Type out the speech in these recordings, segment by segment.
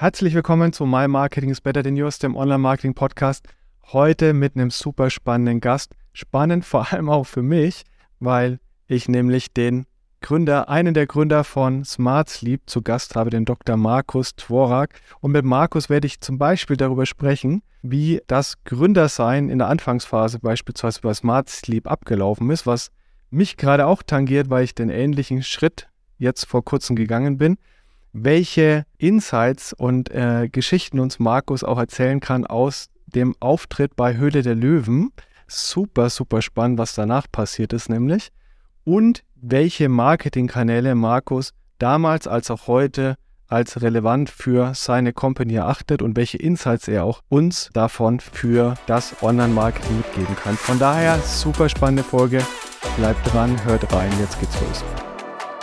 Herzlich willkommen zu My Marketing is Better Than Yours, dem Online-Marketing-Podcast. Heute mit einem super spannenden Gast. Spannend vor allem auch für mich, weil ich nämlich den Gründer, einen der Gründer von Smart Sleep zu Gast habe, den Dr. Markus Tworak. Und mit Markus werde ich zum Beispiel darüber sprechen, wie das Gründersein in der Anfangsphase beispielsweise bei Smart Sleep abgelaufen ist, was mich gerade auch tangiert, weil ich den ähnlichen Schritt jetzt vor kurzem gegangen bin. Welche Insights und äh, Geschichten uns Markus auch erzählen kann aus dem Auftritt bei Höhle der Löwen. Super, super spannend, was danach passiert ist, nämlich. Und welche Marketingkanäle Markus damals als auch heute als relevant für seine Company erachtet und welche Insights er auch uns davon für das Online-Marketing mitgeben kann. Von daher super spannende Folge. Bleibt dran, hört rein, jetzt geht's los.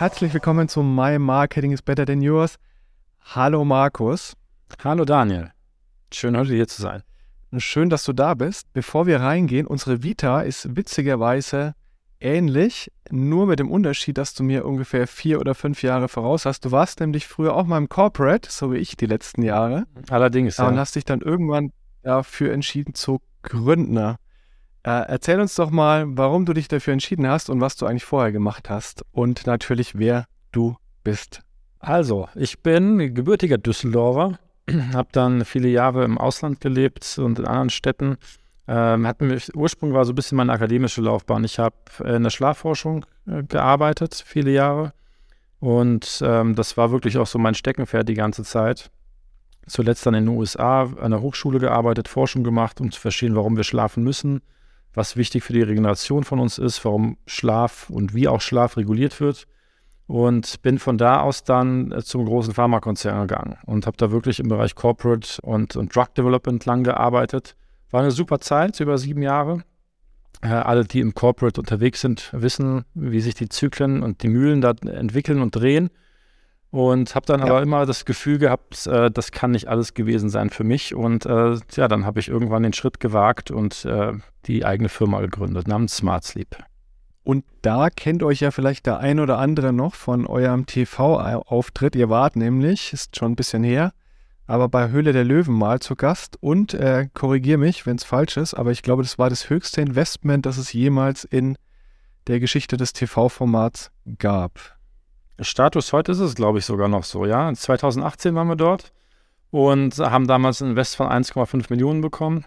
Herzlich willkommen zu My Marketing is Better Than Yours. Hallo Markus. Hallo Daniel. Schön heute hier zu sein. Schön, dass du da bist. Bevor wir reingehen, unsere Vita ist witzigerweise ähnlich, nur mit dem Unterschied, dass du mir ungefähr vier oder fünf Jahre voraus hast. Du warst nämlich früher auch mal im Corporate, so wie ich die letzten Jahre. Allerdings, ja. Und hast dich dann irgendwann dafür entschieden zu gründen. Äh, erzähl uns doch mal, warum du dich dafür entschieden hast und was du eigentlich vorher gemacht hast und natürlich, wer du bist. Also, ich bin gebürtiger Düsseldorfer, habe dann viele Jahre im Ausland gelebt und in anderen Städten. Ähm, hat mich, Ursprung war so ein bisschen meine akademische Laufbahn. Ich habe in der Schlafforschung äh, gearbeitet, viele Jahre. Und ähm, das war wirklich auch so mein Steckenpferd die ganze Zeit. Zuletzt dann in den USA an der Hochschule gearbeitet, Forschung gemacht, um zu verstehen, warum wir schlafen müssen was wichtig für die Regeneration von uns ist, warum Schlaf und wie auch Schlaf reguliert wird. Und bin von da aus dann äh, zum großen Pharmakonzern gegangen und habe da wirklich im Bereich Corporate und, und Drug Development lang gearbeitet. War eine super Zeit, über sieben Jahre. Äh, alle, die im Corporate unterwegs sind, wissen, wie sich die Zyklen und die Mühlen da entwickeln und drehen. Und habe dann ja. aber immer das Gefühl gehabt, äh, das kann nicht alles gewesen sein für mich. Und äh, ja, dann habe ich irgendwann den Schritt gewagt und äh, die eigene Firma gegründet, namens Smart Sleep. Und da kennt euch ja vielleicht der ein oder andere noch von eurem TV-Auftritt. Ihr wart nämlich, ist schon ein bisschen her, aber bei Höhle der Löwen mal zu Gast. Und äh, korrigier mich, wenn es falsch ist, aber ich glaube, das war das höchste Investment, das es jemals in der Geschichte des TV-Formats gab. Status heute ist es, glaube ich, sogar noch so, ja. 2018 waren wir dort und haben damals ein Invest von 1,5 Millionen bekommen.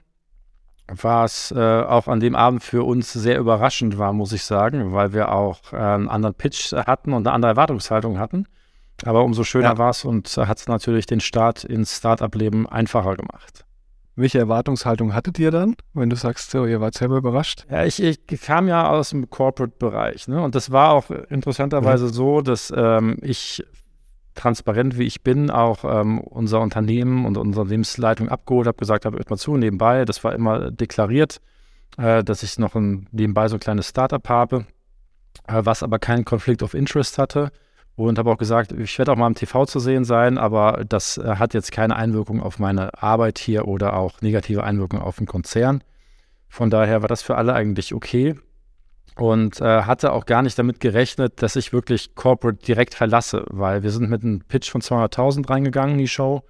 Was äh, auch an dem Abend für uns sehr überraschend war, muss ich sagen, weil wir auch äh, einen anderen Pitch hatten und eine andere Erwartungshaltung hatten. Aber umso schöner ja. war es und hat es natürlich den Start ins Startup-Leben einfacher gemacht. Welche Erwartungshaltung hattet ihr dann, wenn du sagst, so, ihr wart selber überrascht? Ja, ich, ich kam ja aus dem Corporate-Bereich. Ne? Und das war auch interessanterweise mhm. so, dass ähm, ich transparent wie ich bin, auch ähm, unser Unternehmen und unsere Lebensleitung abgeholt habe, gesagt habe, hört mal zu, nebenbei, das war immer deklariert, äh, dass ich noch ein, nebenbei so ein kleines Startup habe, äh, was aber keinen Conflict of Interest hatte und habe auch gesagt, ich werde auch mal im TV zu sehen sein, aber das äh, hat jetzt keine Einwirkung auf meine Arbeit hier oder auch negative Einwirkung auf den Konzern. Von daher war das für alle eigentlich okay und äh, hatte auch gar nicht damit gerechnet, dass ich wirklich Corporate direkt verlasse, weil wir sind mit einem Pitch von 200.000 reingegangen in die Show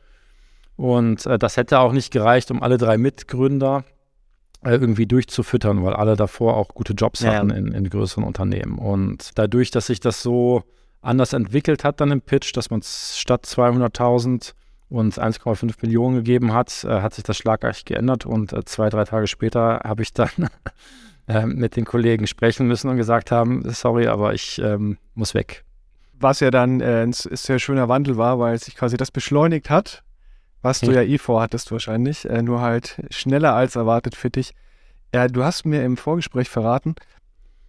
und äh, das hätte auch nicht gereicht, um alle drei Mitgründer äh, irgendwie durchzufüttern, weil alle davor auch gute Jobs ja. hatten in, in größeren Unternehmen und dadurch, dass sich das so anders entwickelt hat dann im Pitch, dass man statt 200.000 und 1,5 Millionen gegeben hat, äh, hat sich das schlagartig geändert und äh, zwei, drei Tage später habe ich dann äh, mit den Kollegen sprechen müssen und gesagt haben, sorry, aber ich ähm, muss weg. Was ja dann äh, ein sehr schöner Wandel war, weil sich quasi das beschleunigt hat, was hm. du ja eh vorhattest wahrscheinlich, äh, nur halt schneller als erwartet für dich. Ja, du hast mir im Vorgespräch verraten,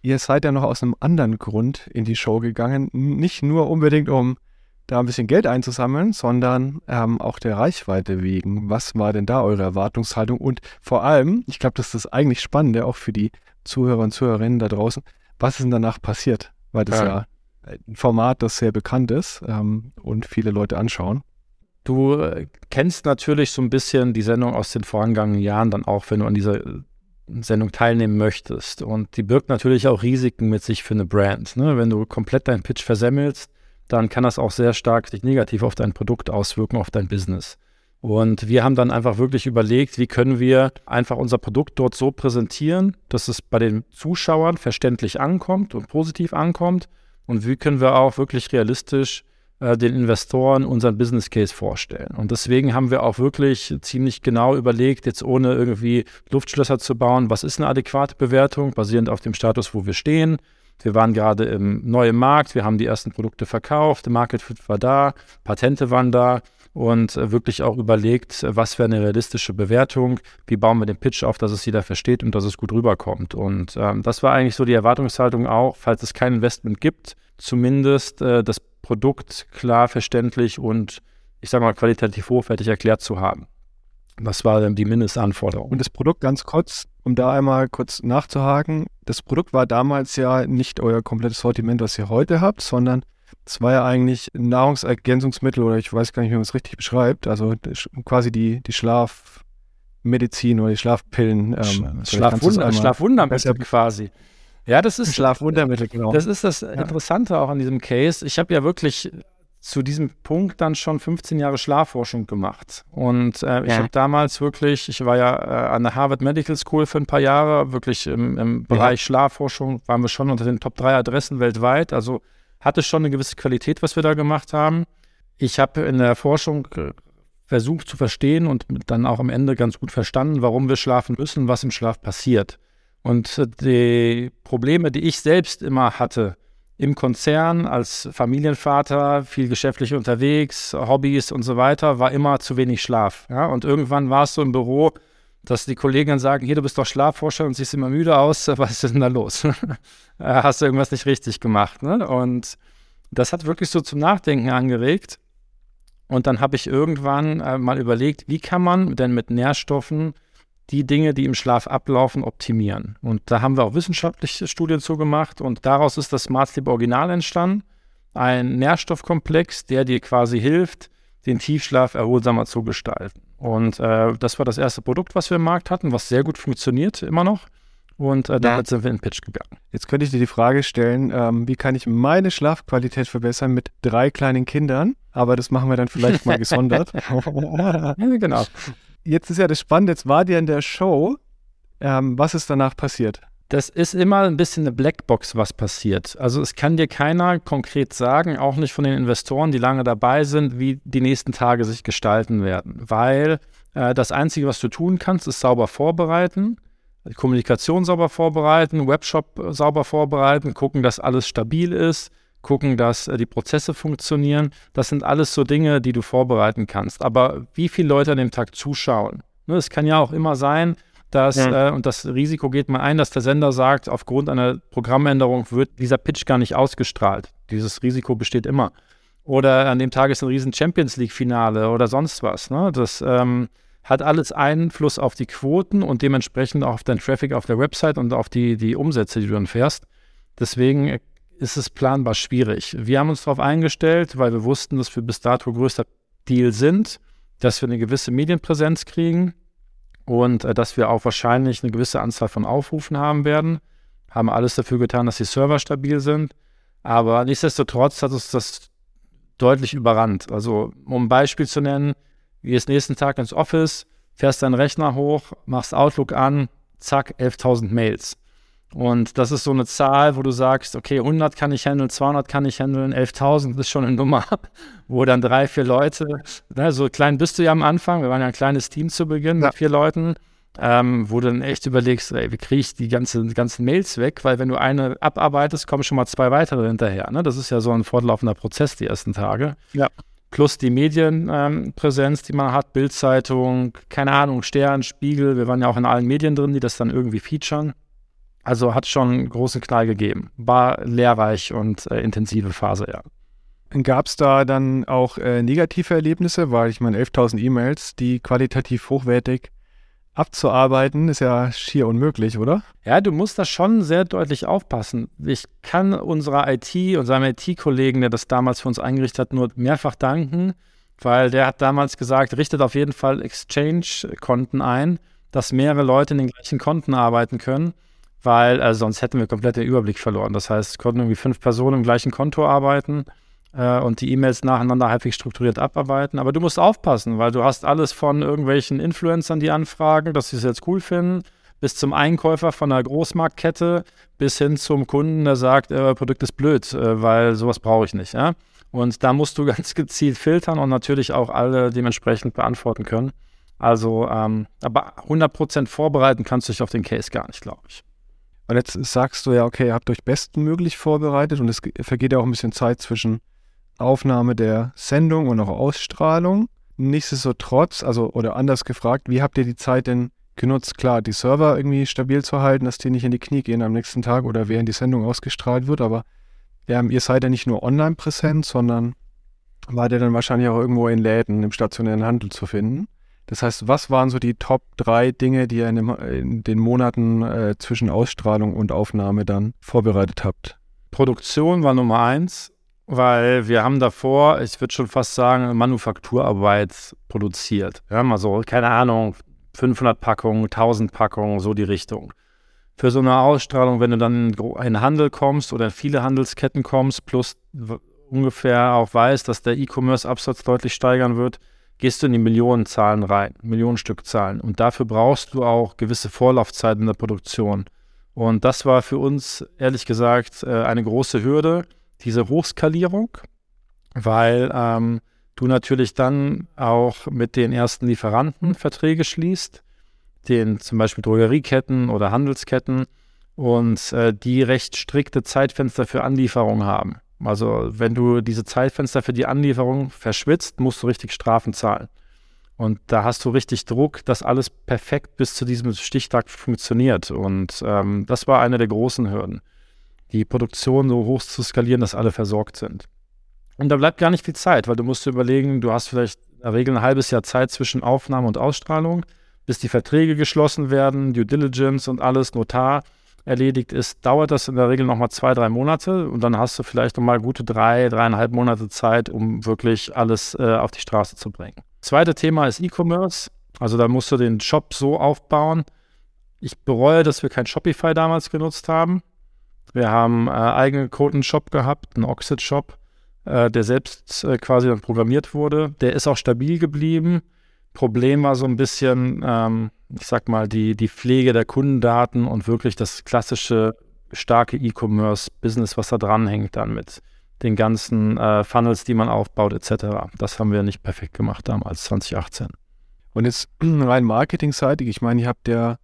ihr seid ja noch aus einem anderen Grund in die Show gegangen. Nicht nur unbedingt, um da ein bisschen Geld einzusammeln, sondern ähm, auch der Reichweite wegen. Was war denn da eure Erwartungshaltung? Und vor allem, ich glaube, das ist das eigentlich Spannende, auch für die Zuhörer und Zuhörerinnen da draußen, was ist denn danach passiert? Weil das ja, ja ein Format, das sehr bekannt ist ähm, und viele Leute anschauen. Du äh, kennst natürlich so ein bisschen die Sendung aus den vorangegangenen Jahren dann auch, wenn du an dieser äh, Sendung teilnehmen möchtest. Und die birgt natürlich auch Risiken mit sich für eine Brand. Ne? Wenn du komplett deinen Pitch versemmelst, dann kann das auch sehr stark sich negativ auf dein Produkt auswirken, auf dein Business. Und wir haben dann einfach wirklich überlegt, wie können wir einfach unser Produkt dort so präsentieren, dass es bei den Zuschauern verständlich ankommt und positiv ankommt. Und wie können wir auch wirklich realistisch äh, den Investoren unseren Business Case vorstellen. Und deswegen haben wir auch wirklich ziemlich genau überlegt, jetzt ohne irgendwie Luftschlösser zu bauen, was ist eine adäquate Bewertung, basierend auf dem Status, wo wir stehen. Wir waren gerade im neuen Markt, wir haben die ersten Produkte verkauft, der Market Fit war da, Patente waren da und äh, wirklich auch überlegt, was wäre eine realistische Bewertung, wie bauen wir den Pitch auf, dass es jeder versteht und dass es gut rüberkommt. Und ähm, das war eigentlich so die Erwartungshaltung auch, falls es kein Investment gibt, zumindest äh, das Produkt klar, verständlich und ich sage mal qualitativ hochwertig erklärt zu haben. Das war die Mindestanforderung. Und das Produkt ganz kurz, um da einmal kurz nachzuhaken, das Produkt war damals ja nicht euer komplettes Sortiment, was ihr heute habt, sondern es war ja eigentlich Nahrungsergänzungsmittel oder ich weiß gar nicht, wie man es richtig beschreibt, also quasi die, die Schlafmedizin oder die Schlafpillen. Ähm, Schlafwunder, Schlafwundermittel quasi. Ja, das ist Schlafwundermittel, genau. Das ist das Interessante auch an diesem Case. Ich habe ja wirklich zu diesem Punkt dann schon 15 Jahre Schlafforschung gemacht. Und äh, ich ja. habe damals wirklich, ich war ja äh, an der Harvard Medical School für ein paar Jahre, wirklich im, im Bereich ja. Schlafforschung waren wir schon unter den Top 3 Adressen weltweit. Also hatte schon eine gewisse Qualität, was wir da gemacht haben. Ich habe in der Forschung äh, versucht zu verstehen und dann auch am Ende ganz gut verstanden, warum wir schlafen müssen, was im Schlaf passiert. Und die Probleme, die ich selbst immer hatte im Konzern als Familienvater, viel geschäftlich unterwegs, Hobbys und so weiter, war immer zu wenig Schlaf. Ja? Und irgendwann war es so im Büro, dass die Kollegen dann sagen, hier, du bist doch Schlafforscher und siehst immer müde aus, was ist denn da los? Hast du irgendwas nicht richtig gemacht? Ne? Und das hat wirklich so zum Nachdenken angeregt. Und dann habe ich irgendwann äh, mal überlegt, wie kann man denn mit Nährstoffen die Dinge, die im Schlaf ablaufen, optimieren. Und da haben wir auch wissenschaftliche Studien zu gemacht und daraus ist das Smart Sleep Original entstanden. Ein Nährstoffkomplex, der dir quasi hilft, den Tiefschlaf erholsamer zu gestalten. Und äh, das war das erste Produkt, was wir im Markt hatten, was sehr gut funktioniert, immer noch. Und äh, damit ja. sind wir in den Pitch gegangen. Jetzt könnte ich dir die Frage stellen, ähm, wie kann ich meine Schlafqualität verbessern mit drei kleinen Kindern? Aber das machen wir dann vielleicht mal gesondert. genau jetzt ist ja das Spannende, jetzt war dir in der Show. Ähm, was ist danach passiert? Das ist immer ein bisschen eine Blackbox, was passiert. Also es kann dir keiner konkret sagen, auch nicht von den Investoren, die lange dabei sind, wie die nächsten Tage sich gestalten werden. Weil äh, das Einzige, was du tun kannst, ist sauber vorbereiten, Kommunikation sauber vorbereiten, Webshop sauber vorbereiten, gucken, dass alles stabil ist, gucken, dass äh, die Prozesse funktionieren. Das sind alles so Dinge, die du vorbereiten kannst. Aber wie viele Leute an dem Tag zuschauen? Ne, es kann ja auch immer sein, dass, ja. äh, und das Risiko geht mal ein, dass der Sender sagt, aufgrund einer Programmänderung wird dieser Pitch gar nicht ausgestrahlt. Dieses Risiko besteht immer. Oder an dem Tag ist ein riesen Champions League-Finale oder sonst was. Ne? Das ähm, hat alles Einfluss auf die Quoten und dementsprechend auch auf deinen Traffic auf der Website und auf die, die Umsätze, die du dann fährst. Deswegen ist es planbar schwierig. Wir haben uns darauf eingestellt, weil wir wussten, dass wir bis dato größter Deal sind, dass wir eine gewisse Medienpräsenz kriegen und äh, dass wir auch wahrscheinlich eine gewisse Anzahl von Aufrufen haben werden. Haben alles dafür getan, dass die Server stabil sind. Aber nichtsdestotrotz hat uns das deutlich überrannt. Also, um ein Beispiel zu nennen, gehst nächsten Tag ins Office, fährst deinen Rechner hoch, machst Outlook an, zack, 11.000 Mails. Und das ist so eine Zahl, wo du sagst, okay, 100 kann ich handeln, 200 kann ich handeln, 11.000 ist schon eine Nummer, wo dann drei, vier Leute, ne, so klein bist du ja am Anfang, wir waren ja ein kleines Team zu Beginn ja. mit vier Leuten, ähm, wo du dann echt überlegst, ey, wie kriege ich die, ganze, die ganzen Mails weg, weil wenn du eine abarbeitest, kommen schon mal zwei weitere hinterher. Ne? Das ist ja so ein fortlaufender Prozess die ersten Tage. Ja. Plus die Medienpräsenz, ähm, die man hat, Bildzeitung, keine Ahnung, Stern, Spiegel, wir waren ja auch in allen Medien drin, die das dann irgendwie featuren. Also hat schon einen großen Knall gegeben. War lehrreich und äh, intensive Phase, ja. Gab es da dann auch äh, negative Erlebnisse? Weil ich meine, 11.000 E-Mails, die qualitativ hochwertig abzuarbeiten, ist ja schier unmöglich, oder? Ja, du musst da schon sehr deutlich aufpassen. Ich kann unserer IT, unserem IT-Kollegen, der das damals für uns eingerichtet hat, nur mehrfach danken, weil der hat damals gesagt, richtet auf jeden Fall Exchange-Konten ein, dass mehrere Leute in den gleichen Konten arbeiten können, weil äh, sonst hätten wir komplett den Überblick verloren. Das heißt, konnten irgendwie fünf Personen im gleichen Konto arbeiten äh, und die E-Mails nacheinander halbwegs strukturiert abarbeiten. Aber du musst aufpassen, weil du hast alles von irgendwelchen Influencern, die anfragen, dass sie es jetzt cool finden, bis zum Einkäufer von einer Großmarktkette, bis hin zum Kunden, der sagt, äh, Produkt ist blöd, äh, weil sowas brauche ich nicht. Ja? Und da musst du ganz gezielt filtern und natürlich auch alle dementsprechend beantworten können. Also, ähm, aber 100% vorbereiten kannst du dich auf den Case gar nicht, glaube ich. Und jetzt sagst du ja, okay, ihr habt euch bestmöglich vorbereitet und es vergeht ja auch ein bisschen Zeit zwischen Aufnahme der Sendung und auch Ausstrahlung. Nichtsdestotrotz, also oder anders gefragt, wie habt ihr die Zeit denn genutzt? Klar, die Server irgendwie stabil zu halten, dass die nicht in die Knie gehen am nächsten Tag oder während die Sendung ausgestrahlt wird, aber ja, ihr seid ja nicht nur online präsent, sondern war der dann wahrscheinlich auch irgendwo in Läden im stationären Handel zu finden. Das heißt, was waren so die Top drei Dinge, die ihr in, dem, in den Monaten äh, zwischen Ausstrahlung und Aufnahme dann vorbereitet habt? Produktion war Nummer eins, weil wir haben davor, ich würde schon fast sagen, Manufakturarbeit produziert. Ja, mal so, keine Ahnung, 500 Packungen, 1000 Packungen, so die Richtung. Für so eine Ausstrahlung, wenn du dann in einen Handel kommst oder in viele Handelsketten kommst, plus ungefähr auch weißt, dass der E-Commerce-Absatz deutlich steigern wird, gehst du in die Millionenzahlen rein, Millionenstückzahlen. Und dafür brauchst du auch gewisse Vorlaufzeiten in der Produktion. Und das war für uns, ehrlich gesagt, äh, eine große Hürde, diese Hochskalierung, weil ähm, du natürlich dann auch mit den ersten Lieferanten Verträge schließt, den zum Beispiel Drogerieketten oder Handelsketten und äh, die recht strikte Zeitfenster für Anlieferung haben. Also wenn du diese Zeitfenster für die Anlieferung verschwitzt, musst du richtig Strafen zahlen. Und da hast du richtig Druck, dass alles perfekt bis zu diesem Stichtag funktioniert. Und ähm, das war eine der großen Hürden, die Produktion so hoch zu skalieren, dass alle versorgt sind. Und da bleibt gar nicht viel Zeit, weil du musst dir überlegen, du hast vielleicht in der Regel ein halbes Jahr Zeit zwischen Aufnahme und Ausstrahlung, bis die Verträge geschlossen werden, Due Diligence und alles, Notar erledigt ist, dauert das in der Regel nochmal zwei, drei Monate und dann hast du vielleicht nochmal gute drei, dreieinhalb Monate Zeit, um wirklich alles äh, auf die Straße zu bringen. Zweite Thema ist E-Commerce. Also da musst du den Shop so aufbauen. Ich bereue, dass wir kein Shopify damals genutzt haben. Wir haben äh, eigenen Code-Shop gehabt, einen Oxid-Shop, äh, der selbst äh, quasi dann programmiert wurde. Der ist auch stabil geblieben. Problem war so ein bisschen, ähm, ich sag mal, die, die Pflege der Kundendaten und wirklich das klassische starke E-Commerce-Business, was da dranhängt dann mit den ganzen äh, Funnels, die man aufbaut, etc. Das haben wir nicht perfekt gemacht damals, 2018. Und jetzt rein marketingseitig, ich meine, ihr habt ja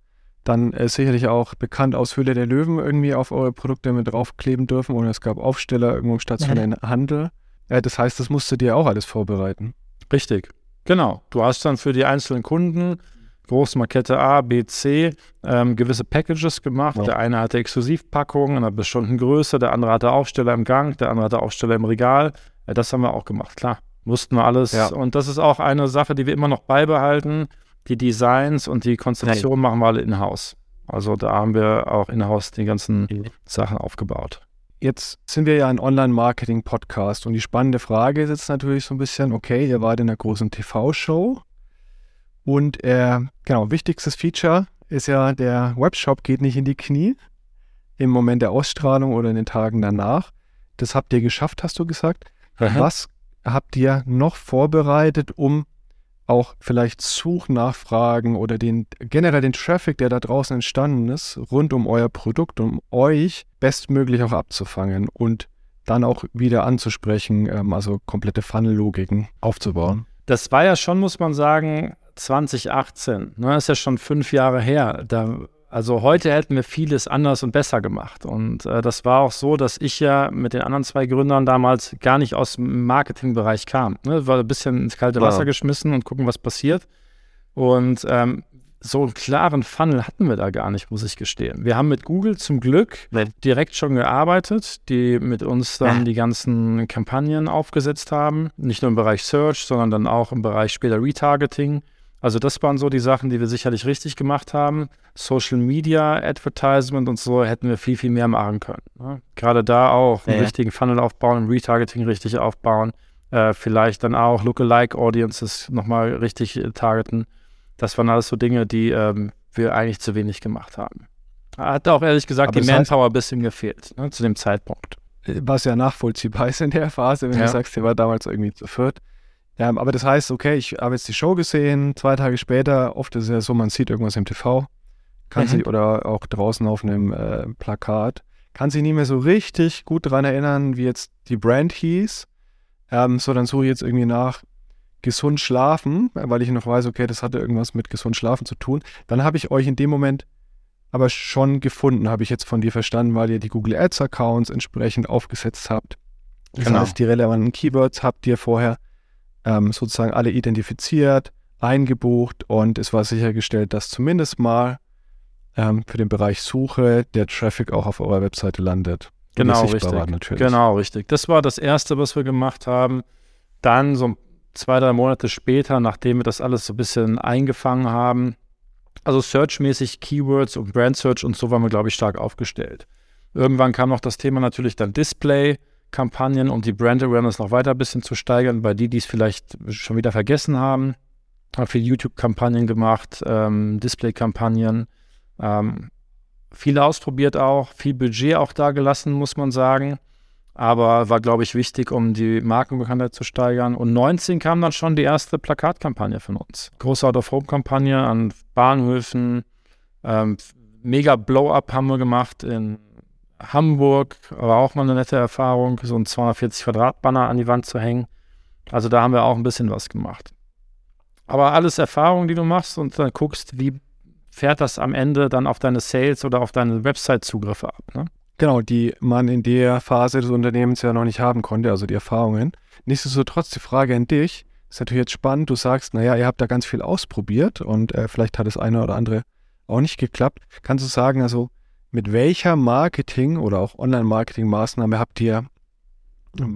dann äh, sicherlich auch bekannt aus Höhle der Löwen irgendwie auf eure Produkte mit draufkleben dürfen oder es gab Aufsteller irgendwo im stationären ja. Handel. Äh, das heißt, das musstet ihr auch alles vorbereiten. Richtig, genau. Du hast dann für die einzelnen Kunden Großmarkette A, B, C ähm, gewisse Packages gemacht. Ja. Der eine hatte Exklusivpackungen in einer bestimmten Größe, der andere hatte Aufsteller im Gang, der andere hatte Aufsteller im Regal. Ja, das haben wir auch gemacht, klar. Mussten wir alles. Ja. Und das ist auch eine Sache, die wir immer noch beibehalten. Die Designs und die Konzeption machen wir alle in-house. Also da haben wir auch in-house die ganzen mhm. Sachen aufgebaut. Jetzt sind wir ja ein Online-Marketing-Podcast und die spannende Frage ist jetzt natürlich so ein bisschen, okay, ihr wart in einer großen TV-Show und äh, genau, wichtigstes Feature ist ja, der Webshop geht nicht in die Knie im Moment der Ausstrahlung oder in den Tagen danach. Das habt ihr geschafft, hast du gesagt. Aha. Was habt ihr noch vorbereitet, um auch vielleicht Suchnachfragen oder den generell den Traffic, der da draußen entstanden ist, rund um euer Produkt, um euch bestmöglich auch abzufangen und dann auch wieder anzusprechen, ähm, also komplette Funnel-Logiken aufzubauen. Das war ja schon, muss man sagen, 2018. Ne, ist ja schon fünf Jahre her. Da, also heute hätten wir vieles anders und besser gemacht. Und äh, das war auch so, dass ich ja mit den anderen zwei Gründern damals gar nicht aus dem Marketingbereich kam. Ne, war ein bisschen ins kalte Wasser geschmissen und gucken, was passiert. Und ähm, so einen klaren Funnel hatten wir da gar nicht, muss ich gestehen. Wir haben mit Google zum Glück Nein. direkt schon gearbeitet, die mit uns dann ja. die ganzen Kampagnen aufgesetzt haben. Nicht nur im Bereich Search, sondern dann auch im Bereich später Retargeting. Also das waren so die Sachen, die wir sicherlich richtig gemacht haben. Social Media, Advertisement und so hätten wir viel, viel mehr machen können. Ne? Gerade da auch einen ja. richtigen Funnel aufbauen, Retargeting richtig aufbauen. Äh, vielleicht dann auch Lookalike Audiences nochmal richtig äh, targeten. Das waren alles so Dinge, die ähm, wir eigentlich zu wenig gemacht haben. Hat auch ehrlich gesagt Aber die Manpower ein bisschen gefehlt ne, zu dem Zeitpunkt. Was ja nachvollziehbar ist in der Phase, wenn ja. du sagst, der war damals irgendwie zu viert. Ja, aber das heißt, okay, ich habe jetzt die Show gesehen, zwei Tage später, oft ist es ja so, man sieht irgendwas im TV, kann mhm. sich, oder auch draußen auf einem äh, Plakat, kann sich nicht mehr so richtig gut daran erinnern, wie jetzt die Brand hieß. Ähm, so, dann suche ich jetzt irgendwie nach gesund schlafen, weil ich noch weiß, okay, das hatte irgendwas mit gesund schlafen zu tun, dann habe ich euch in dem Moment aber schon gefunden, habe ich jetzt von dir verstanden, weil ihr die Google Ads Accounts entsprechend aufgesetzt habt. Das genau. heißt, die relevanten Keywords habt ihr vorher ähm, sozusagen alle identifiziert, eingebucht und es war sichergestellt, dass zumindest mal ähm, für den Bereich Suche der Traffic auch auf eurer Webseite landet. Genau, richtig. Genau, richtig. Das war das Erste, was wir gemacht haben. Dann so zwei, drei Monate später, nachdem wir das alles so ein bisschen eingefangen haben, also searchmäßig Keywords und Brand Search und so waren wir, glaube ich, stark aufgestellt. Irgendwann kam noch das Thema natürlich dann Display. Kampagnen, um die Brand Awareness noch weiter ein bisschen zu steigern, bei die, die es vielleicht schon wieder vergessen haben. Habe viele YouTube-Kampagnen gemacht, ähm, Display-Kampagnen, ähm, viel ausprobiert auch, viel Budget auch da gelassen, muss man sagen aber war, glaube ich, wichtig, um die Markenbekanntheit zu steigern. Und 19 kam dann schon die erste Plakatkampagne von uns. Große Out-of-Home-Kampagne an Bahnhöfen. Ähm, mega Blow-up haben wir gemacht in Hamburg. War auch mal eine nette Erfahrung, so ein 240 Quadrat-Banner an die Wand zu hängen. Also da haben wir auch ein bisschen was gemacht. Aber alles Erfahrungen, die du machst und dann guckst, wie fährt das am Ende dann auf deine Sales oder auf deine Website-Zugriffe ab. Ne? Genau, die man in der Phase des Unternehmens ja noch nicht haben konnte, also die Erfahrungen. Nichtsdestotrotz die Frage an dich, ist natürlich jetzt spannend, du sagst, naja, ihr habt da ganz viel ausprobiert und äh, vielleicht hat das eine oder andere auch nicht geklappt. Kannst du sagen, also mit welcher Marketing- oder auch Online-Marketing-Maßnahme habt ihr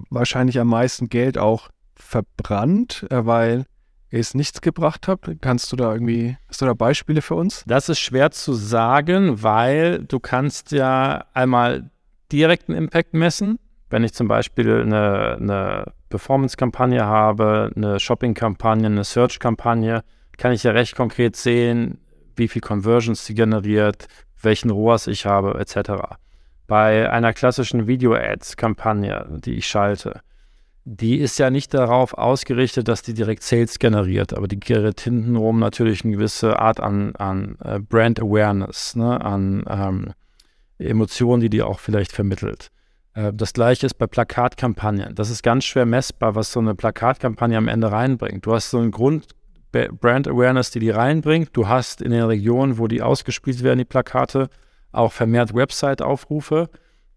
wahrscheinlich am meisten Geld auch verbrannt, äh, weil es nichts gebracht hat? Kannst du da irgendwie, hast du da Beispiele für uns? Das ist schwer zu sagen, weil du kannst ja einmal direkten Impact messen. Wenn ich zum Beispiel eine, eine Performance-Kampagne habe, eine Shopping-Kampagne, eine Search-Kampagne, kann ich ja recht konkret sehen, wie viel Conversions sie generiert, welchen ROAS ich habe, etc. Bei einer klassischen Video-Ads-Kampagne, die ich schalte, die ist ja nicht darauf ausgerichtet, dass die direkt Sales generiert, aber die generiert hintenrum natürlich eine gewisse Art an, an uh, Brand Awareness, ne? an ähm, Emotionen, die die auch vielleicht vermittelt. Äh, das gleiche ist bei Plakatkampagnen. Das ist ganz schwer messbar, was so eine Plakatkampagne am Ende reinbringt. Du hast so einen Grund Brand Awareness, die die reinbringt. Du hast in den Regionen, wo die ausgespielt werden, die Plakate, auch vermehrt Website-Aufrufe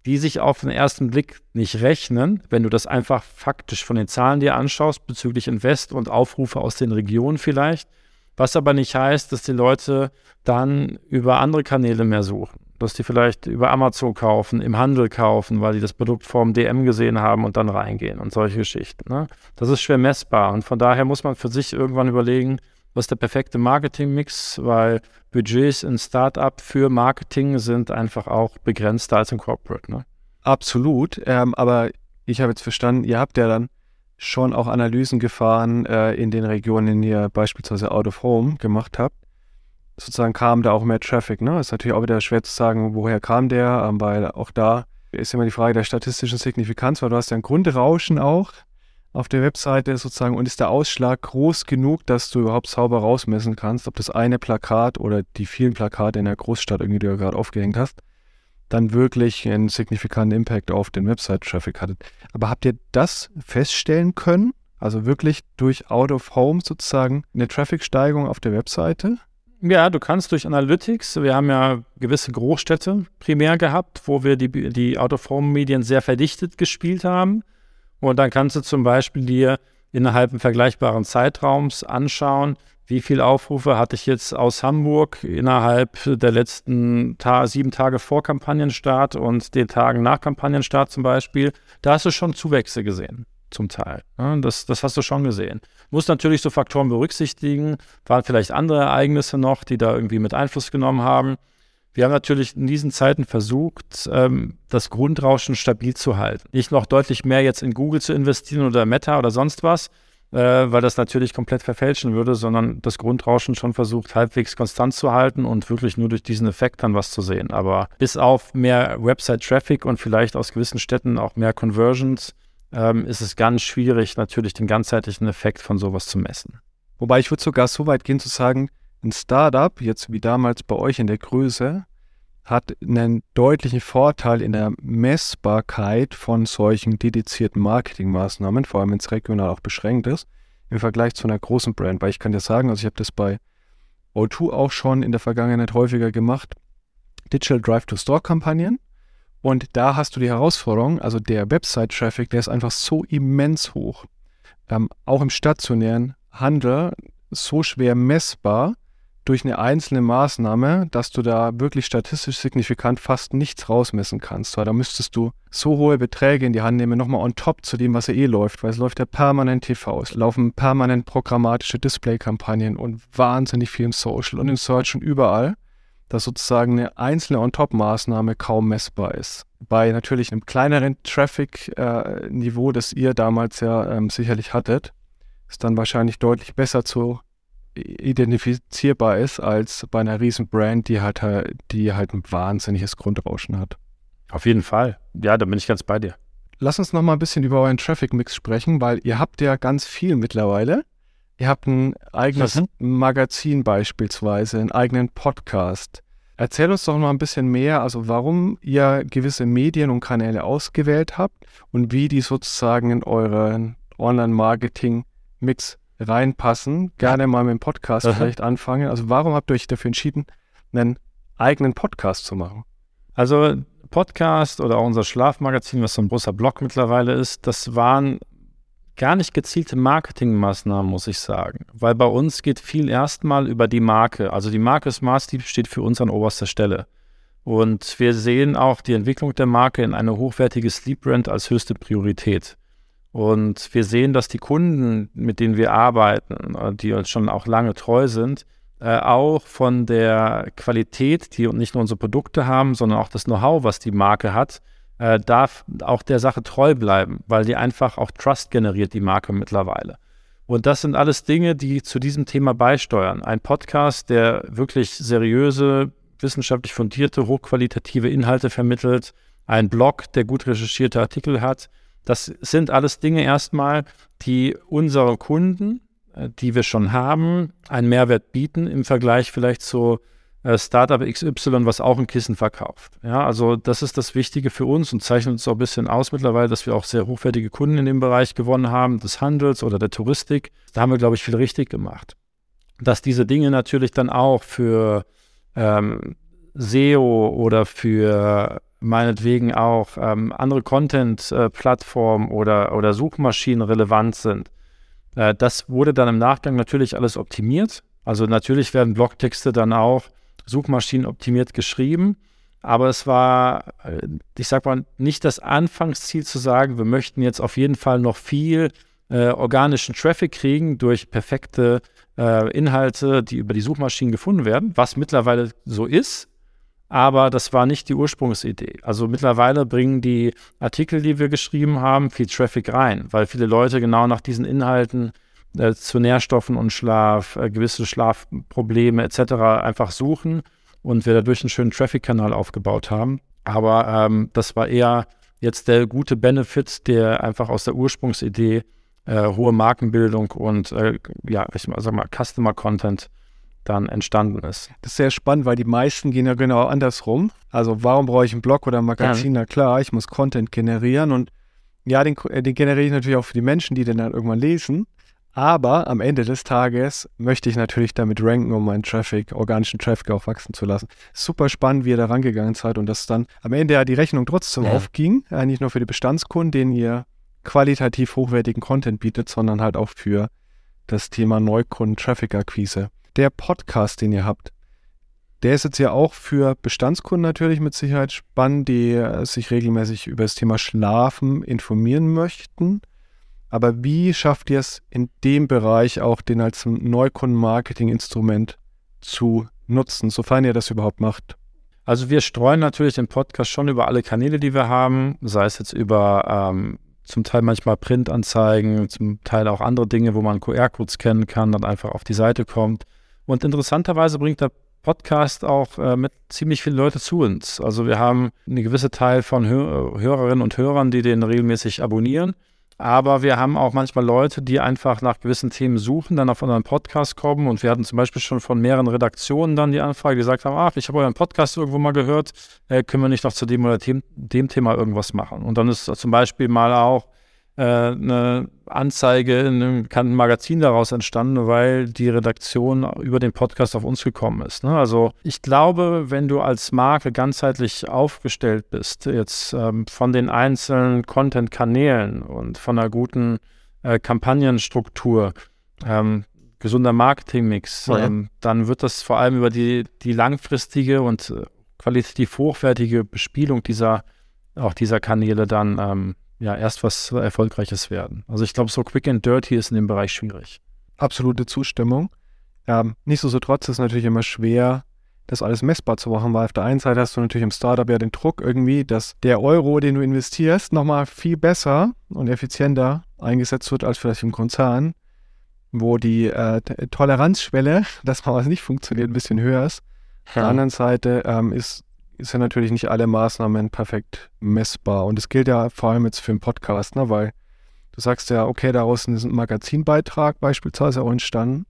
die sich auf den ersten Blick nicht rechnen, wenn du das einfach faktisch von den Zahlen dir anschaust, bezüglich Invest und Aufrufe aus den Regionen vielleicht, was aber nicht heißt, dass die Leute dann über andere Kanäle mehr suchen, dass die vielleicht über Amazon kaufen, im Handel kaufen, weil die das Produkt vorm DM gesehen haben und dann reingehen und solche Geschichten. Ne? Das ist schwer messbar und von daher muss man für sich irgendwann überlegen, was ist der perfekte Marketingmix, weil Budgets in Startup für Marketing sind einfach auch begrenzter als im Corporate. Ne? Absolut, ähm, aber ich habe jetzt verstanden, ihr habt ja dann schon auch Analysen gefahren äh, in den Regionen, in denen ihr beispielsweise Out of Home gemacht habt. Sozusagen kam da auch mehr Traffic. Ne? Ist natürlich auch wieder schwer zu sagen, woher kam der, ähm, weil auch da ist immer die Frage der statistischen Signifikanz, weil du hast ja ein Grundrauschen auch auf der Webseite sozusagen und ist der Ausschlag groß genug, dass du überhaupt sauber rausmessen kannst, ob das eine Plakat oder die vielen Plakate in der Großstadt irgendwie, die du gerade aufgehängt hast, dann wirklich einen signifikanten Impact auf den Website-Traffic hattet. Aber habt ihr das feststellen können? Also wirklich durch Out of Home sozusagen eine Traffic-Steigerung auf der Webseite? Ja, du kannst durch Analytics, wir haben ja gewisse Großstädte primär gehabt, wo wir die, die Out-of-Home-Medien sehr verdichtet gespielt haben. Und dann kannst du zum Beispiel dir innerhalb eines vergleichbaren Zeitraums anschauen, wie viele Aufrufe hatte ich jetzt aus Hamburg innerhalb der letzten Ta sieben Tage vor Kampagnenstart und den Tagen nach Kampagnenstart zum Beispiel. Da hast du schon Zuwächse gesehen, zum Teil. Ja, das, das hast du schon gesehen. Muss natürlich so Faktoren berücksichtigen, waren vielleicht andere Ereignisse noch, die da irgendwie mit Einfluss genommen haben. Wir haben natürlich in diesen Zeiten versucht, ähm, das Grundrauschen stabil zu halten. Nicht noch deutlich mehr jetzt in Google zu investieren oder Meta oder sonst was, äh, weil das natürlich komplett verfälschen würde, sondern das Grundrauschen schon versucht, halbwegs konstant zu halten und wirklich nur durch diesen Effekt dann was zu sehen. Aber bis auf mehr Website-Traffic und vielleicht aus gewissen Städten auch mehr Conversions, ähm, ist es ganz schwierig, natürlich den ganzheitlichen Effekt von sowas zu messen. Wobei ich würde sogar so weit gehen zu sagen, ein Startup, jetzt wie damals bei euch in der Größe, hat einen deutlichen Vorteil in der Messbarkeit von solchen dedizierten Marketingmaßnahmen, vor allem wenn es regional auch beschränkt ist, im Vergleich zu einer großen Brand. Weil ich kann dir sagen, also ich habe das bei O2 auch schon in der Vergangenheit häufiger gemacht, Digital Drive-to-Store-Kampagnen. Und da hast du die Herausforderung, also der Website-Traffic, der ist einfach so immens hoch. Ähm, auch im stationären Handel so schwer messbar, durch eine einzelne Maßnahme, dass du da wirklich statistisch signifikant fast nichts rausmessen kannst. Weil da müsstest du so hohe Beträge in die Hand nehmen, nochmal on top zu dem, was ja eh läuft, weil es läuft ja permanent TV, es laufen permanent programmatische Display-Kampagnen und wahnsinnig viel im Social und im Search und überall, dass sozusagen eine einzelne on-top-Maßnahme kaum messbar ist. Bei natürlich einem kleineren Traffic-Niveau, äh, das ihr damals ja ähm, sicherlich hattet, ist dann wahrscheinlich deutlich besser zu identifizierbar ist als bei einer riesen Brand, die halt, die halt ein wahnsinniges Grundrauschen hat. Auf jeden Fall. Ja, da bin ich ganz bei dir. Lass uns noch mal ein bisschen über euren Traffic Mix sprechen, weil ihr habt ja ganz viel mittlerweile. Ihr habt ein eigenes mhm. Magazin beispielsweise, einen eigenen Podcast. Erzähl uns doch mal ein bisschen mehr, also warum ihr gewisse Medien und Kanäle ausgewählt habt und wie die sozusagen in euren Online-Marketing-Mix reinpassen. Gerne mal mit dem Podcast Aha. vielleicht anfangen. Also warum habt ihr euch dafür entschieden, einen eigenen Podcast zu machen? Also Podcast oder auch unser Schlafmagazin, was so ein großer Blog mittlerweile ist, das waren gar nicht gezielte Marketingmaßnahmen, muss ich sagen. Weil bei uns geht viel erstmal über die Marke. Also die Marke Smart Sleep steht für uns an oberster Stelle. Und wir sehen auch die Entwicklung der Marke in eine hochwertige Sleep Brand als höchste Priorität. Und wir sehen, dass die Kunden, mit denen wir arbeiten, äh, die uns schon auch lange treu sind, äh, auch von der Qualität, die nicht nur unsere Produkte haben, sondern auch das Know-how, was die Marke hat, äh, darf auch der Sache treu bleiben, weil die einfach auch Trust generiert, die Marke mittlerweile. Und das sind alles Dinge, die zu diesem Thema beisteuern. Ein Podcast, der wirklich seriöse, wissenschaftlich fundierte, hochqualitative Inhalte vermittelt, ein Blog, der gut recherchierte Artikel hat, das sind alles Dinge erstmal, die unsere Kunden, äh, die wir schon haben, einen Mehrwert bieten im Vergleich vielleicht zu Startup XY, was auch ein Kissen verkauft. Ja, also das ist das Wichtige für uns und zeichnet uns auch ein bisschen aus mittlerweile, dass wir auch sehr hochwertige Kunden in dem Bereich gewonnen haben, des Handels oder der Touristik. Da haben wir, glaube ich, viel richtig gemacht. Dass diese Dinge natürlich dann auch für ähm, SEO oder für meinetwegen auch ähm, andere Content-Plattformen oder, oder Suchmaschinen relevant sind. Äh, das wurde dann im Nachgang natürlich alles optimiert. Also natürlich werden Blogtexte dann auch Suchmaschinen optimiert geschrieben. Aber es war, äh, ich sag mal, nicht das Anfangsziel zu sagen, wir möchten jetzt auf jeden Fall noch viel äh, organischen Traffic kriegen durch perfekte äh, Inhalte, die über die Suchmaschinen gefunden werden, was mittlerweile so ist aber das war nicht die Ursprungsidee. Also mittlerweile bringen die Artikel, die wir geschrieben haben, viel Traffic rein, weil viele Leute genau nach diesen Inhalten äh, zu Nährstoffen und Schlaf, äh, gewisse Schlafprobleme etc. einfach suchen und wir dadurch einen schönen Traffic-Kanal aufgebaut haben. Aber ähm, das war eher jetzt der gute Benefit, der einfach aus der Ursprungsidee äh, hohe Markenbildung und äh, ja, ich sag mal, Customer Content dann entstanden ist. Das ist sehr spannend, weil die meisten gehen ja genau andersrum. Also warum brauche ich einen Blog oder ein Magazin? Ja. Na klar, ich muss Content generieren und ja, den, äh, den generiere ich natürlich auch für die Menschen, die den dann irgendwann lesen. Aber am Ende des Tages möchte ich natürlich damit ranken, um meinen Traffic, organischen Traffic auch wachsen zu lassen. Super spannend, wie ihr da rangegangen seid und dass dann am Ende ja die Rechnung trotzdem ja. aufging. Ja, nicht nur für die Bestandskunden, denen ihr qualitativ hochwertigen Content bietet, sondern halt auch für das Thema Neukunden-Traffic-Akquise. Der Podcast, den ihr habt, der ist jetzt ja auch für Bestandskunden natürlich mit Sicherheit spannend, die äh, sich regelmäßig über das Thema Schlafen informieren möchten. Aber wie schafft ihr es in dem Bereich auch, den als Neukunden-Marketing-Instrument zu nutzen, sofern ihr das überhaupt macht? Also wir streuen natürlich den Podcast schon über alle Kanäle, die wir haben, sei es jetzt über ähm, zum Teil manchmal Printanzeigen, zum Teil auch andere Dinge, wo man QR-Codes scannen kann, dann einfach auf die Seite kommt. Und interessanterweise bringt der Podcast auch äh, mit ziemlich vielen Leuten zu uns. Also wir haben eine gewisse Teil von Hör Hörerinnen und Hörern, die den regelmäßig abonnieren. Aber wir haben auch manchmal Leute, die einfach nach gewissen Themen suchen, dann auf unseren Podcast kommen. Und wir hatten zum Beispiel schon von mehreren Redaktionen dann die Anfrage, die gesagt haben, ach, ich habe euren Podcast irgendwo mal gehört, äh, können wir nicht noch zu dem oder dem, dem Thema irgendwas machen? Und dann ist zum Beispiel mal auch eine Anzeige in einem bekannten Magazin daraus entstanden, weil die Redaktion über den Podcast auf uns gekommen ist. Ne? Also ich glaube, wenn du als Marke ganzheitlich aufgestellt bist, jetzt ähm, von den einzelnen Content-Kanälen und von einer guten äh, Kampagnenstruktur, ähm, gesunder Marketingmix, ja. ähm, dann wird das vor allem über die, die langfristige und äh, qualitativ hochwertige Bespielung dieser, auch dieser Kanäle dann ähm, ja erst was Erfolgreiches werden. Also ich glaube, so quick and dirty ist in dem Bereich schwierig. Absolute Zustimmung. Ähm, nichtsdestotrotz ist es natürlich immer schwer, das alles messbar zu machen, weil auf der einen Seite hast du natürlich im Startup ja den Druck irgendwie, dass der Euro, den du investierst, nochmal viel besser und effizienter eingesetzt wird als vielleicht im Konzern, wo die äh, Toleranzschwelle, dass mal was nicht funktioniert, ein bisschen höher ist. Auf der anderen Seite ähm, ist ist ja natürlich nicht alle Maßnahmen perfekt messbar. Und das gilt ja vor allem jetzt für einen Podcast, ne? weil du sagst ja, okay, daraus ist ein Magazinbeitrag beispielsweise auch entstanden.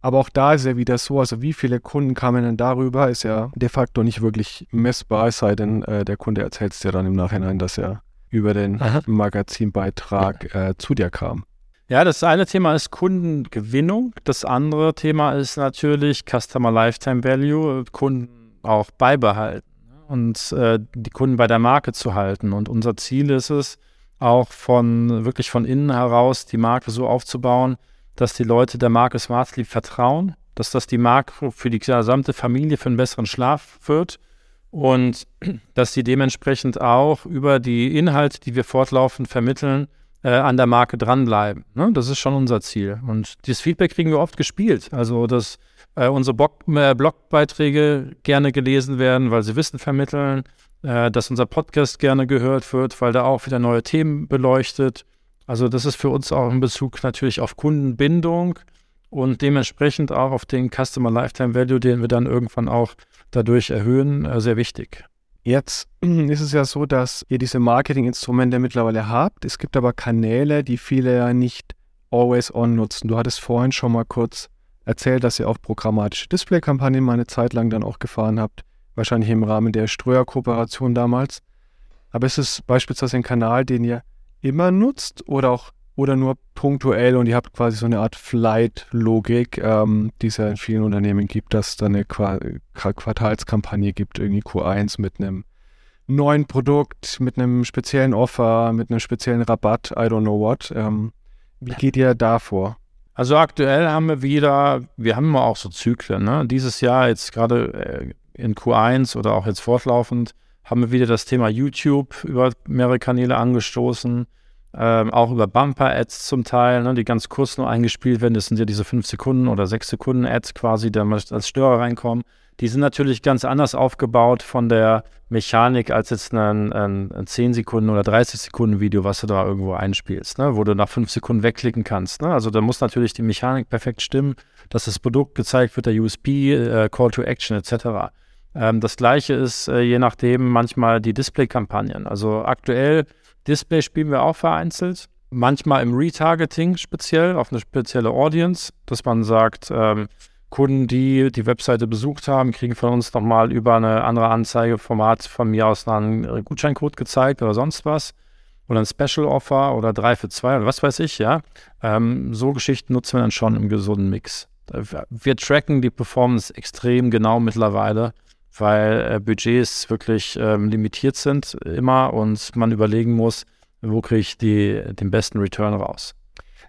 Aber auch da ist ja wieder so, also wie viele Kunden kamen denn darüber, ist ja de facto nicht wirklich messbar, es sei denn, äh, der Kunde erzählt es dir dann im Nachhinein, dass er über den Aha. Magazinbeitrag äh, zu dir kam. Ja, das eine Thema ist Kundengewinnung. Das andere Thema ist natürlich Customer Lifetime Value, Kunden auch beibehalten und äh, die Kunden bei der Marke zu halten. Und unser Ziel ist es, auch von wirklich von innen heraus die Marke so aufzubauen, dass die Leute der Marke Smartsleep vertrauen, dass das die Marke für die gesamte Familie für einen besseren Schlaf wird und dass sie dementsprechend auch über die Inhalte, die wir fortlaufend vermitteln, äh, an der Marke dranbleiben. Ne? Das ist schon unser Ziel. Und dieses Feedback kriegen wir oft gespielt. Also das äh, unsere Blog, äh, Blogbeiträge gerne gelesen werden, weil sie Wissen vermitteln, äh, dass unser Podcast gerne gehört wird, weil da auch wieder neue Themen beleuchtet. Also das ist für uns auch in Bezug natürlich auf Kundenbindung und dementsprechend auch auf den Customer Lifetime Value, den wir dann irgendwann auch dadurch erhöhen, äh, sehr wichtig. Jetzt ist es ja so, dass ihr diese Marketinginstrumente mittlerweile habt. Es gibt aber Kanäle, die viele ja nicht always on nutzen. Du hattest vorhin schon mal kurz erzählt, dass ihr auch programmatische Display-Kampagnen mal eine Zeit lang dann auch gefahren habt. Wahrscheinlich im Rahmen der Ströer-Kooperation damals. Aber ist es beispielsweise ein Kanal, den ihr immer nutzt oder auch oder nur punktuell und ihr habt quasi so eine Art Flight-Logik, ähm, die es ja in vielen Unternehmen gibt, dass es dann eine Qu Quartalskampagne gibt, irgendwie Q1 mit einem neuen Produkt, mit einem speziellen Offer, mit einem speziellen Rabatt, I don't know what. Ähm, wie geht ihr da vor? Also aktuell haben wir wieder, wir haben immer auch so Zyklen. Ne? Dieses Jahr jetzt gerade äh, in Q1 oder auch jetzt fortlaufend haben wir wieder das Thema YouTube über mehrere Kanäle angestoßen, ähm, auch über Bumper-Ads zum Teil, ne, die ganz kurz nur eingespielt werden. Das sind ja diese 5 Sekunden oder 6 Sekunden Ads quasi, die als Störer reinkommen. Die sind natürlich ganz anders aufgebaut von der Mechanik als jetzt ein, ein, ein 10 Sekunden oder 30 Sekunden Video, was du da irgendwo einspielst, ne? wo du nach 5 Sekunden wegklicken kannst. Ne? Also da muss natürlich die Mechanik perfekt stimmen, dass das Produkt gezeigt wird, der USB, äh, Call to Action etc. Ähm, das gleiche ist äh, je nachdem manchmal die Display-Kampagnen. Also aktuell Display spielen wir auch vereinzelt. Manchmal im Retargeting speziell auf eine spezielle Audience, dass man sagt, ähm, Kunden, die die Webseite besucht haben, kriegen von uns nochmal über eine andere Anzeigeformat von mir aus einen Gutscheincode gezeigt oder sonst was. Oder ein Special Offer oder drei für zwei oder was weiß ich, ja. Ähm, so Geschichten nutzen wir dann schon im gesunden Mix. Wir tracken die Performance extrem genau mittlerweile, weil äh, Budgets wirklich ähm, limitiert sind immer und man überlegen muss, wo kriege ich die, den besten Return raus.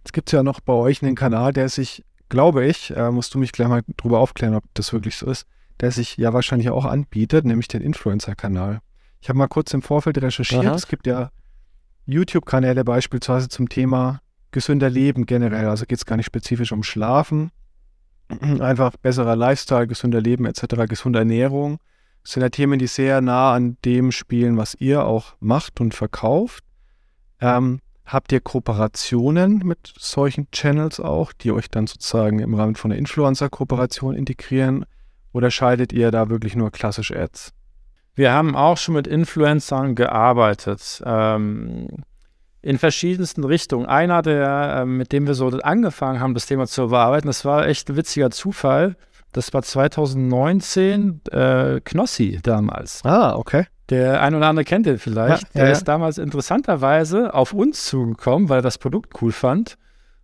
Es gibt ja noch bei euch einen Kanal, der sich, glaube ich, äh, musst du mich gleich mal drüber aufklären, ob das wirklich so ist, der sich ja wahrscheinlich auch anbietet, nämlich den Influencer-Kanal. Ich habe mal kurz im Vorfeld recherchiert. Aha. Es gibt ja YouTube-Kanäle beispielsweise zum Thema gesünder Leben generell. Also geht es gar nicht spezifisch um Schlafen, einfach besserer Lifestyle, gesünder Leben etc., gesunde Ernährung. Das sind ja Themen, die sehr nah an dem spielen, was ihr auch macht und verkauft. Ähm, habt ihr Kooperationen mit solchen Channels auch, die euch dann sozusagen im Rahmen von einer Influencer-Kooperation integrieren? Oder schaltet ihr da wirklich nur klassisch Ads? Wir haben auch schon mit Influencern gearbeitet. Ähm, in verschiedensten Richtungen. Einer, der, äh, mit dem wir so angefangen haben, das Thema zu bearbeiten, das war echt ein witziger Zufall. Das war 2019 äh, Knossi damals. Ah, okay. Der ein oder andere kennt den vielleicht. Ja, der ja, ist damals interessanterweise auf uns zugekommen, weil er das Produkt cool fand.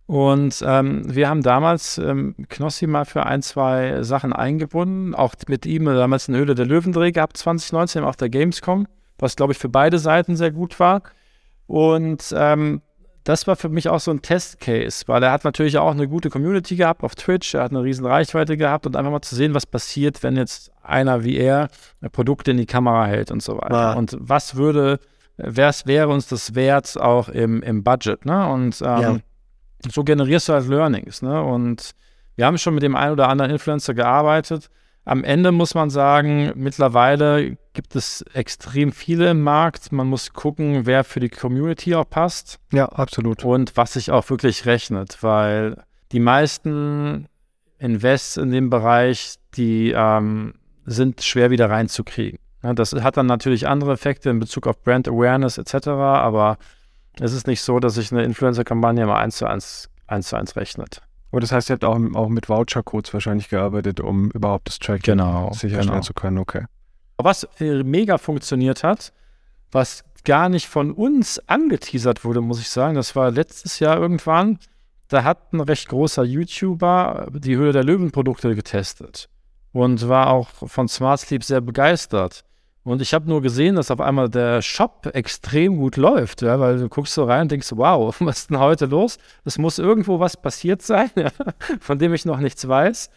Und ähm, wir haben damals ähm, Knossi mal für ein, zwei Sachen eingebunden. Auch mit ihm damals eine Höhle der Löwendreh gehabt, 2019 auf der Gamescom, was, glaube ich, für beide Seiten sehr gut war. Und ähm, das war für mich auch so ein Testcase, weil er hat natürlich auch eine gute Community gehabt auf Twitch, er hat eine riesen Reichweite gehabt und einfach mal zu sehen, was passiert, wenn jetzt einer wie er Produkte in die Kamera hält und so weiter. Ah. Und was würde, was wäre uns das wert auch im, im Budget, ne? Und ähm, ja. so generierst du halt Learnings, ne? Und wir haben schon mit dem einen oder anderen Influencer gearbeitet am Ende muss man sagen, mittlerweile gibt es extrem viele im Markt. Man muss gucken, wer für die Community auch passt. Ja, absolut. Und was sich auch wirklich rechnet, weil die meisten Invests in dem Bereich, die ähm, sind schwer wieder reinzukriegen. Ja, das hat dann natürlich andere Effekte in Bezug auf Brand Awareness etc., aber es ist nicht so, dass sich eine Influencer-Kampagne immer eins zu eins, eins zu eins rechnet. Aber das heißt, ihr habt auch, auch mit Voucher-Codes wahrscheinlich gearbeitet, um überhaupt das Tracking genau, sicherstellen genau. zu können. Okay. Was mega funktioniert hat, was gar nicht von uns angeteasert wurde, muss ich sagen, das war letztes Jahr irgendwann. Da hat ein recht großer YouTuber die Höhle der Löwen-Produkte getestet und war auch von Smart Sleep sehr begeistert. Und ich habe nur gesehen, dass auf einmal der Shop extrem gut läuft, ja, weil du guckst so rein und denkst, wow, was ist denn heute los? Es muss irgendwo was passiert sein, ja, von dem ich noch nichts weiß.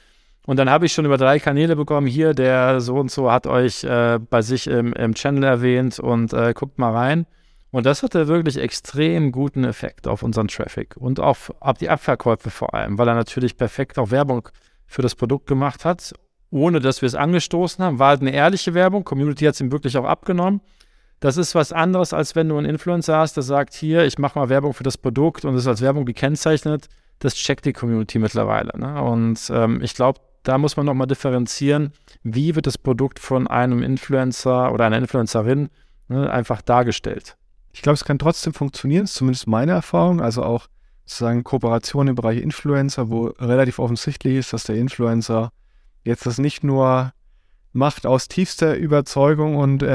Und dann habe ich schon über drei Kanäle bekommen, hier, der so und so hat euch äh, bei sich im, im, Channel erwähnt und äh, guckt mal rein. Und das hatte wirklich extrem guten Effekt auf unseren Traffic und auf, auf die Abverkäufe vor allem, weil er natürlich perfekt auch Werbung für das Produkt gemacht hat ohne dass wir es angestoßen haben. War halt eine ehrliche Werbung. Community hat es ihm wirklich auch abgenommen. Das ist was anderes, als wenn du einen Influencer hast, der sagt, hier, ich mache mal Werbung für das Produkt und es als Werbung gekennzeichnet. Das checkt die Community mittlerweile. Ne? Und ähm, ich glaube, da muss man nochmal differenzieren, wie wird das Produkt von einem Influencer oder einer Influencerin ne, einfach dargestellt. Ich glaube, es kann trotzdem funktionieren, ist zumindest meine Erfahrung. Also auch sozusagen Kooperation im Bereich Influencer, wo relativ offensichtlich ist, dass der Influencer jetzt das nicht nur macht aus tiefster Überzeugung und äh,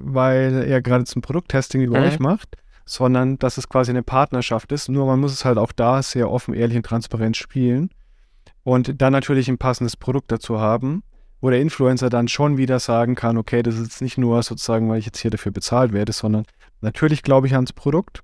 weil er gerade zum Produkttesting über mhm. euch macht, sondern dass es quasi eine Partnerschaft ist. Nur man muss es halt auch da sehr offen, ehrlich und transparent spielen und dann natürlich ein passendes Produkt dazu haben, wo der Influencer dann schon wieder sagen kann, okay, das ist jetzt nicht nur sozusagen, weil ich jetzt hier dafür bezahlt werde, sondern natürlich glaube ich ans Produkt.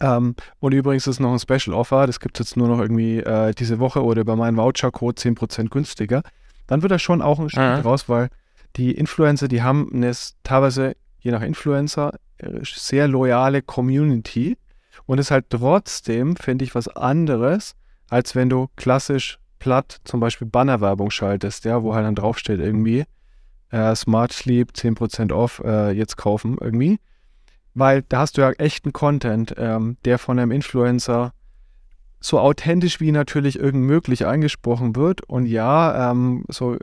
Ähm, und übrigens ist noch ein Special Offer, das gibt es jetzt nur noch irgendwie äh, diese Woche oder über meinen Voucher-Code 10% günstiger. Dann wird er schon auch ein Stück mhm. raus, weil die Influencer, die haben eine teilweise, je nach Influencer, äh, sehr loyale Community und ist halt trotzdem, finde ich, was anderes, als wenn du klassisch platt zum Beispiel Bannerwerbung schaltest, ja, wo halt dann draufsteht irgendwie äh, Smart Sleep 10% off, äh, jetzt kaufen irgendwie weil da hast du ja echten Content, ähm, der von einem Influencer so authentisch wie natürlich irgend möglich eingesprochen wird. Und ja, ähm, so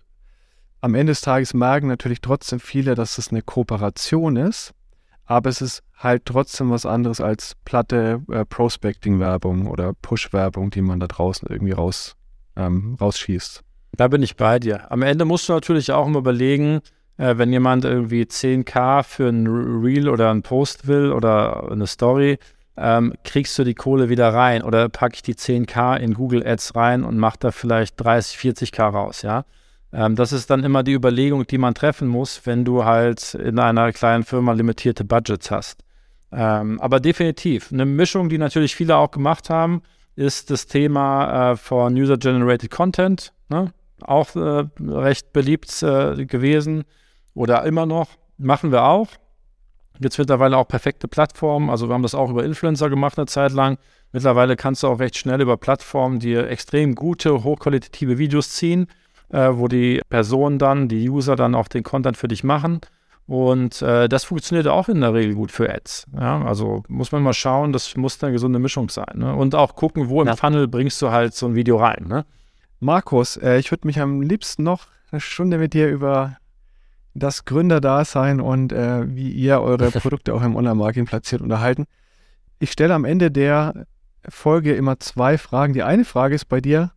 am Ende des Tages merken natürlich trotzdem viele, dass es eine Kooperation ist, aber es ist halt trotzdem was anderes als platte äh, Prospecting-Werbung oder Push-Werbung, die man da draußen irgendwie raus, ähm, rausschießt. Da bin ich bei dir. Am Ende musst du natürlich auch immer überlegen, äh, wenn jemand irgendwie 10k für ein Reel oder ein Post will oder eine Story, ähm, kriegst du die Kohle wieder rein oder packe ich die 10k in Google Ads rein und mache da vielleicht 30, 40k raus, ja. Ähm, das ist dann immer die Überlegung, die man treffen muss, wenn du halt in einer kleinen Firma limitierte Budgets hast. Ähm, aber definitiv eine Mischung, die natürlich viele auch gemacht haben. ist das Thema äh, von User-Generated Content. Ne? Auch äh, recht beliebt äh, gewesen oder immer noch. Machen wir auch. Es mittlerweile auch perfekte Plattformen. Also wir haben das auch über Influencer gemacht eine Zeit lang. Mittlerweile kannst du auch recht schnell über Plattformen dir extrem gute, hochqualitative Videos ziehen, äh, wo die Personen dann, die User dann auch den Content für dich machen. Und äh, das funktioniert auch in der Regel gut für Ads. Ja? Also muss man mal schauen, das muss eine gesunde Mischung sein. Ne? Und auch gucken, wo im ja. Funnel bringst du halt so ein Video rein. Ne? Markus, äh, ich würde mich am liebsten noch eine Stunde mit dir über das Gründerdasein und äh, wie ihr eure Produkte auch im Online-Marketing platziert unterhalten. Ich stelle am Ende der Folge immer zwei Fragen. Die eine Frage ist bei dir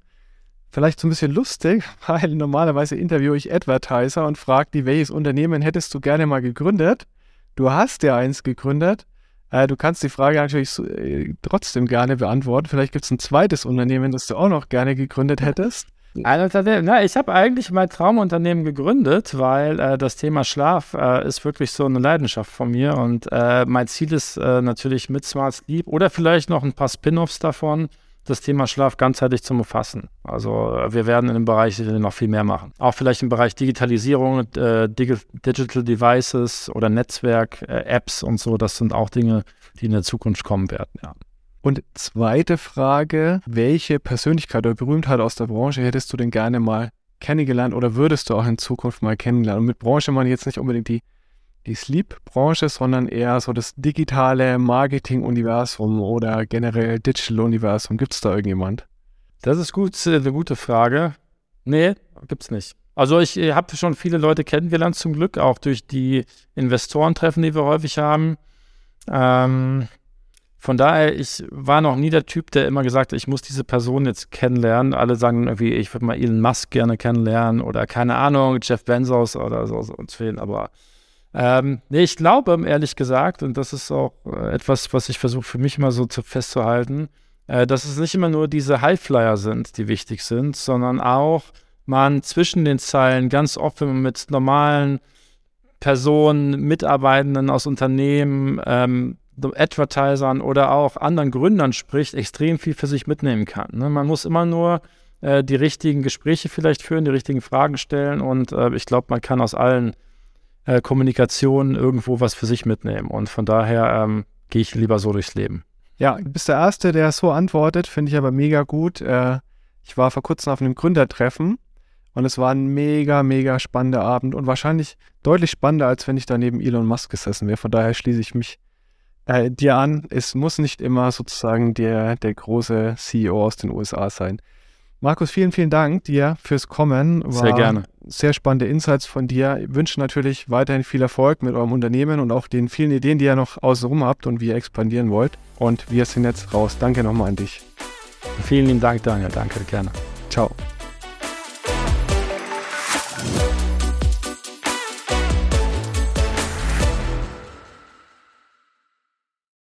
vielleicht so ein bisschen lustig, weil normalerweise interviewe ich Advertiser und frage die, welches Unternehmen hättest du gerne mal gegründet? Du hast ja eins gegründet. Äh, du kannst die Frage natürlich äh, trotzdem gerne beantworten. Vielleicht gibt es ein zweites Unternehmen, das du auch noch gerne gegründet hättest. Ein Unternehmen, na, ich habe eigentlich mein Traumunternehmen gegründet, weil äh, das Thema Schlaf äh, ist wirklich so eine Leidenschaft von mir und äh, mein Ziel ist äh, natürlich mit Smart Sleep oder vielleicht noch ein paar Spin-offs davon, das Thema Schlaf ganzheitlich zu umfassen. Also äh, wir werden in dem Bereich noch viel mehr machen. Auch vielleicht im Bereich Digitalisierung, äh, Digi Digital Devices oder Netzwerk, Apps und so, das sind auch Dinge, die in der Zukunft kommen werden, ja. Und zweite Frage, welche Persönlichkeit oder Berühmtheit aus der Branche hättest du denn gerne mal kennengelernt oder würdest du auch in Zukunft mal kennenlernen? Und mit Branche meine ich jetzt nicht unbedingt die, die Sleep-Branche, sondern eher so das digitale Marketing-Universum oder generell Digital-Universum. Gibt es da irgendjemand? Das ist gut, äh, eine gute Frage. Nee, gibt's nicht. Also ich habe schon viele Leute kennengelernt zum Glück, auch durch die Investorentreffen, die wir häufig haben. Ähm, von daher, ich war noch nie der Typ, der immer gesagt hat, ich muss diese Person jetzt kennenlernen. Alle sagen irgendwie, ich würde mal Elon Musk gerne kennenlernen oder keine Ahnung, Jeff Bezos oder so, so uns fehlen. Aber ähm, nee, ich glaube, ehrlich gesagt, und das ist auch äh, etwas, was ich versuche für mich immer so zu, festzuhalten, äh, dass es nicht immer nur diese Highflyer sind, die wichtig sind, sondern auch man zwischen den Zeilen ganz man mit normalen Personen, Mitarbeitenden aus Unternehmen, ähm, Advertisern oder auch anderen Gründern spricht, extrem viel für sich mitnehmen kann. Ne? Man muss immer nur äh, die richtigen Gespräche vielleicht führen, die richtigen Fragen stellen und äh, ich glaube, man kann aus allen äh, Kommunikationen irgendwo was für sich mitnehmen. Und von daher ähm, gehe ich lieber so durchs Leben. Ja, du bist der Erste, der so antwortet, finde ich aber mega gut. Äh, ich war vor kurzem auf einem Gründertreffen und es war ein mega, mega spannender Abend und wahrscheinlich deutlich spannender, als wenn ich da neben Elon Musk gesessen wäre. Von daher schließe ich mich äh, dir an, es muss nicht immer sozusagen der, der große CEO aus den USA sein. Markus, vielen, vielen Dank dir fürs Kommen. War sehr gerne. Sehr spannende Insights von dir. Ich wünsche natürlich weiterhin viel Erfolg mit eurem Unternehmen und auch den vielen Ideen, die ihr noch außenrum habt und wie ihr expandieren wollt. Und wir sind jetzt raus. Danke nochmal an dich. Vielen lieben Dank, Daniel. Danke, gerne. Ciao.